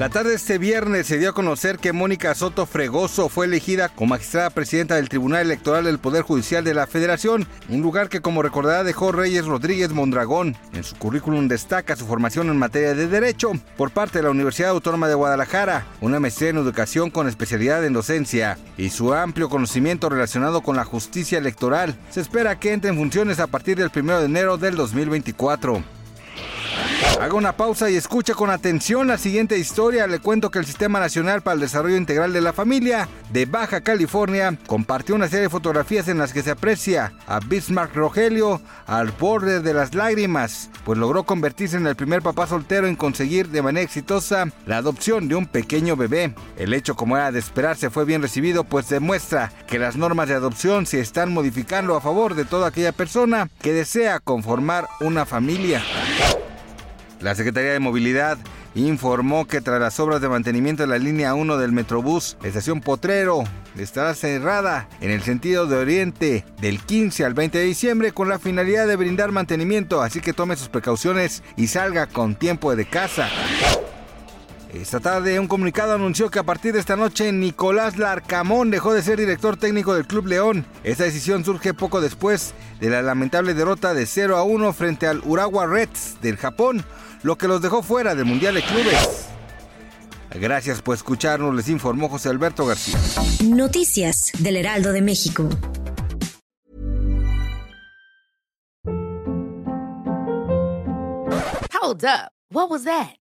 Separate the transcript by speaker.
Speaker 1: La tarde de este viernes se dio a conocer que Mónica Soto Fregoso fue elegida como magistrada presidenta del Tribunal Electoral del Poder Judicial de la Federación, un lugar que como recordará dejó Reyes Rodríguez Mondragón. En su currículum destaca su formación en materia de Derecho por parte de la Universidad Autónoma de Guadalajara, una maestría en educación con especialidad en docencia y su amplio conocimiento relacionado con la justicia electoral. Se espera que entre en funciones a partir del 1 de enero del 2024. Haga una pausa y escucha con atención la siguiente historia. Le cuento que el Sistema Nacional para el Desarrollo Integral de la Familia de Baja California compartió una serie de fotografías en las que se aprecia a Bismarck Rogelio al borde de las lágrimas, pues logró convertirse en el primer papá soltero en conseguir de manera exitosa la adopción de un pequeño bebé. El hecho, como era de esperarse, fue bien recibido, pues demuestra que las normas de adopción se están modificando a favor de toda aquella persona que desea conformar una familia. La Secretaría de Movilidad informó que tras las obras de mantenimiento de la línea 1 del Metrobús, la estación Potrero estará cerrada en el sentido de oriente del 15 al 20 de diciembre con la finalidad de brindar mantenimiento, así que tome sus precauciones y salga con tiempo de casa. Esta tarde un comunicado anunció que a partir de esta noche Nicolás Larcamón dejó de ser director técnico del Club León. Esta decisión surge poco después de la lamentable derrota de 0 a 1 frente al Urawa Reds del Japón, lo que los dejó fuera del Mundial de Clubes. Gracias por escucharnos, les informó José Alberto García.
Speaker 2: Noticias del Heraldo de México.
Speaker 3: Hold up. What was that?